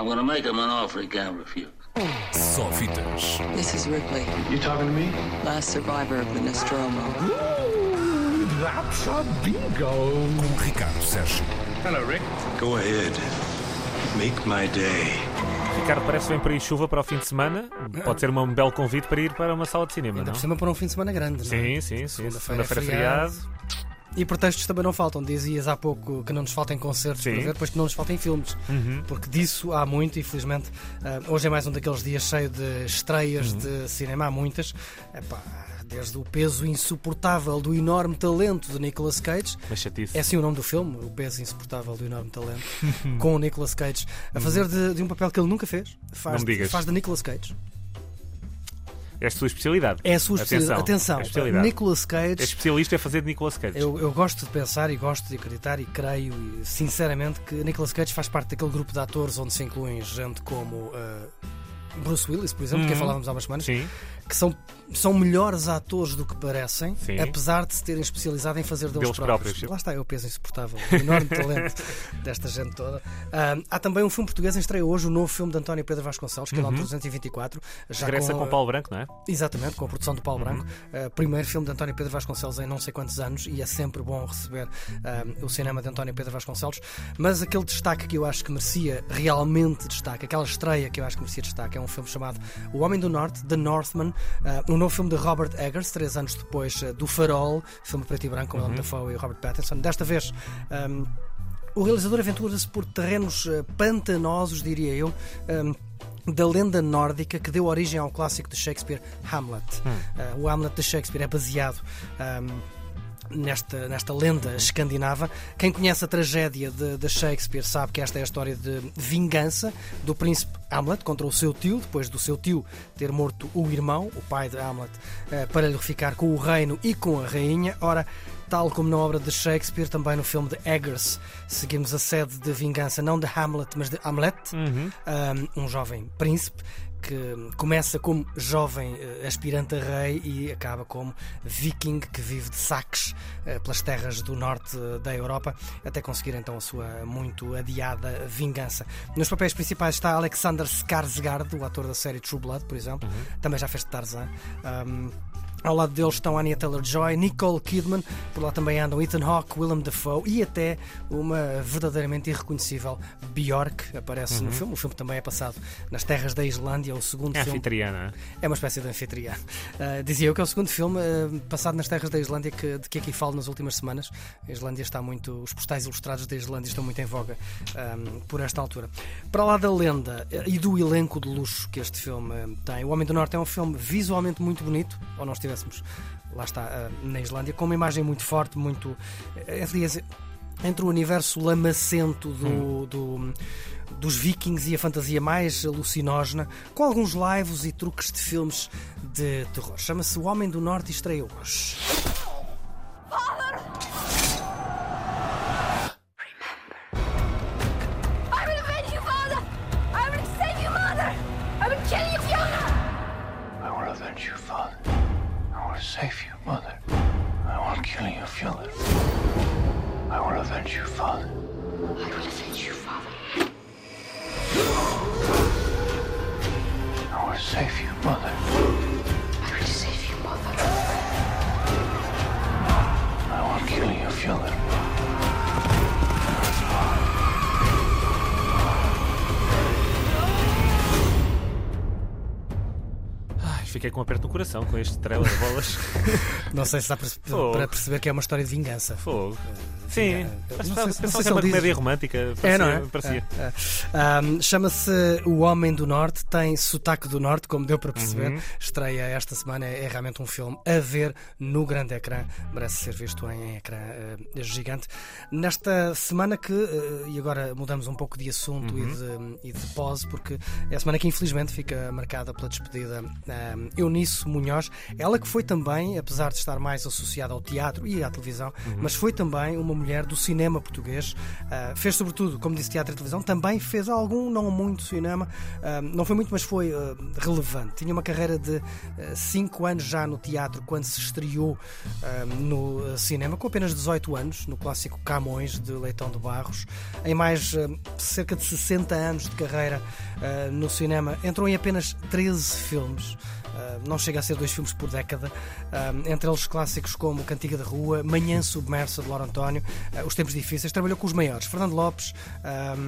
I'm gonna make him an offer he can't refuse. Só fitas. This is Ripley, You talking to me? last survivor of the Nostromo. That's a bingo. Com Ricardo Sérgio. Hello, Rick. Go ahead. Make my day. Ricardo, parece que vem por aí chuva para o fim de semana. Pode ser um belo convite para ir para uma sala de cinema, Ainda não? por cima para um fim de semana grande, não Sim, é? sim, sim. Segunda-feira é Segunda-feira feriado. feriado. E pretextos também não faltam. Dizias há pouco que não nos faltem concertos Sim. para ver, depois que não nos faltem filmes. Uhum. Porque disso há muito, infelizmente. Ah, hoje é mais um daqueles dias cheio de estreias Uhum. de cinema. Há muitas. Epá, desde o peso insuportável do enorme talento de Nicolas Cage. Mas chatice. É assim o nome do filme, O Peso Insuportável do Enorme Talento, com o Nicolas Cage a fazer de, de um papel que ele nunca fez. Faz, Não digas. faz de Nicolas Cage. É a sua especialidade. É a sua especialidade. Atenção, é a especialidade. Nicolas É Cage. especialista é fazer de Nicolas Cage. Eu, eu gosto de pensar e gosto de acreditar e creio sinceramente que Nicolas Cage faz parte daquele grupo de atores onde se incluem gente como ah, Bruce Willis, por exemplo, que Uhum. falávamos há umas semanas, Sim. Que são, são melhores atores do que parecem, Sim. apesar de se terem especializado em fazer deles, Deles próprios. Lá está, é o peso insuportável, o enorme talento desta gente toda. Ah, há também um filme português em estreia hoje, o novo filme de António Pedro Vasconcelos, que é o 324. Já Uhum. Regressa com, a- Paulo Branco, não é? Exatamente, com a produção do Paulo Uhum. Branco. Uh, primeiro filme de António Pedro Vasconcelos em não sei quantos anos e é sempre bom receber um, o cinema de António Pedro Vasconcelos. Mas aquele destaque que eu acho que merecia realmente destaque, aquela estreia que eu acho que merecia destaque, é um filme chamado O Homem do Norte, The Northman, uh, um novo filme de Robert Eggers, três anos depois uh, do Farol, filme preto e branco com Uhum. Willem Dafoe e Robert Pattinson. Desta vez. um, o realizador aventura-se por terrenos uh, pantanosos, diria eu. um, da lenda nórdica que deu origem ao clássico de Shakespeare, Hamlet. Uh, o Hamlet de Shakespeare é baseado um, nesta, nesta lenda escandinava. Quem conhece a tragédia de, de Shakespeare sabe que esta é a história de vingança do príncipe Hamlet contra o seu tio, depois do seu tio ter morto o irmão, o pai de Hamlet, eh, para lhe ficar com o reino e com a rainha. Ora, tal como na obra de Shakespeare, também no filme de Eggers, seguimos a sede de vingança não de Hamlet, mas de Hamlet, um, um jovem príncipe que começa como jovem eh, aspirante a rei e acaba como viking que vive de saques eh, pelas terras do norte eh, da Europa até conseguir então a sua muito adiada vingança. Nos papéis principais está Alexander Skarsgård, o ator da série True Blood, por exemplo, também já fez de Tarzan. Um, ao lado deles estão Anya Taylor-Joy, Nicole Kidman, por lá também andam Ethan Hawke, Willem Dafoe e até uma verdadeiramente irreconhecível Bjork aparece no filme. O filme também é passado nas terras da Islândia, o segundo É filme. anfitriana. É uma espécie de anfitriã. Uh, dizia eu que é o segundo filme uh, passado nas terras da Islândia que, de que aqui falo nas últimas semanas. A Islândia está muito. Os postais ilustrados da Islândia estão muito em voga um, por esta altura. Para lá da lenda e do elenco de luxo que este filme tem, O Homem do Norte é um filme visualmente muito bonito, ou nós estivéssemos lá está, uh, na Islândia, com uma imagem muito forte, muito. Uh, aliás, entre o universo lamacento do, do- dos vikings e a fantasia mais alucinógena, com alguns laivos e truques de filmes de terror. Chama-se O Homem do Norte e estreia hoje. Fiona. I will avenge you, father. I will avenge you, father. I will save you, mother. Fiquei com um aperto no coração com este trailer de bolas. Não sei se dá para, para perceber que é uma história de vingança. Fogo. Sim, pensava se- que era uma comédia romântica. É, parecia- não é? Parecia. É, é. Ahm, Chama-se O Homem do Norte, tem sotaque do Norte, como deu para perceber. Uhum. Estreia esta semana, é, é realmente um filme a ver no grande ecrã, merece ser visto em ecrã eh, gigante. Nesta semana que, eh, e agora mudamos um pouco de assunto Uhum. e, de, e de pose, porque é a semana que infelizmente fica marcada pela despedida um, Eunice Munhoz, ela que foi também, apesar de estar mais associada ao teatro e à televisão, mas foi também uma mulher do cinema português. Uh, fez sobretudo, como disse, teatro e televisão, também fez algum, não muito cinema, uh, não foi muito, mas foi uh, relevante. Tinha uma carreira de 5 anos já no teatro quando se estreou no cinema, com apenas 18 anos, no clássico Camões de Leitão de Barros. Em mais cerca de 60 anos de carreira no cinema, entrou em apenas 13 filmes. Uh, não chega a ser dois filmes por década, uh, entre eles clássicos como Cantiga da Rua, Manhã Submersa de Lauro António, uh, Os Tempos Difíceis. Trabalhou com os maiores: Fernando Lopes,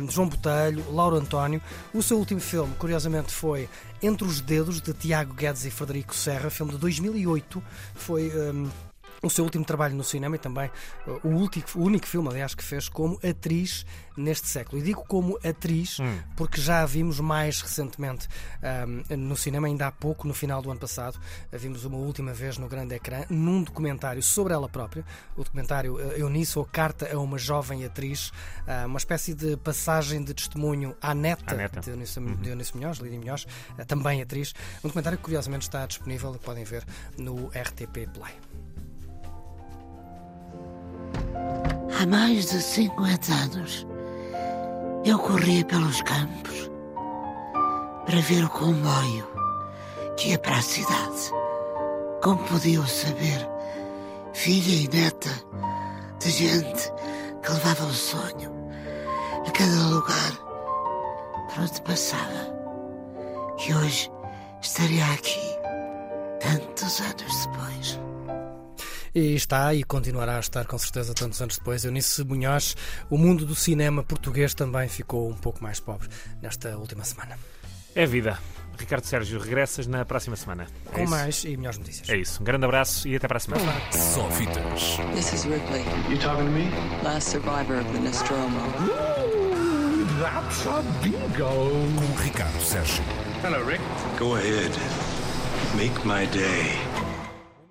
João Botelho, Lauro António. O seu último filme, curiosamente, foi Entre os Dedos, de Tiago Guedes e Frederico Serra, filme de 2008. Foi. O seu último trabalho no cinema e também uh, o, último, o único filme, aliás, que fez como atriz neste século. E digo como atriz hum. porque já a vimos mais recentemente um, no cinema, ainda há pouco, no final do ano passado, a vimos uma última vez no grande ecrã, num documentário sobre ela própria, o documentário uh, Eunice ou Carta a uma Jovem Atriz, uh, uma espécie de passagem de testemunho à neta, neta. de Eunice, uhum. de Eunice Munhoz, Lídia Munhoz, também atriz. Um documentário que curiosamente está disponível, podem ver no RTP Play. Há mais de 50 anos, eu corria pelos campos para ver o comboio que ia para a cidade. Como podiam saber, filha e neta de gente que levava o sonho a cada lugar por onde passava. E hoje estaria aqui, tantos anos depois. E está e continuará a estar com certeza tantos anos depois. Eunice Munhoz, o mundo do cinema português também ficou um pouco mais pobre nesta última semana. É vida. Ricardo Sérgio, regressas na próxima semana. É com isso? mais e melhores notícias. É isso. Um grande abraço e até para a semana. Só fitas. This is Ripley. You talking to me? Last survivor of the Nostromo. Ooh, that's a bingo. Com Ricardo Sérgio. Hello, Rick. Go ahead. Make my day.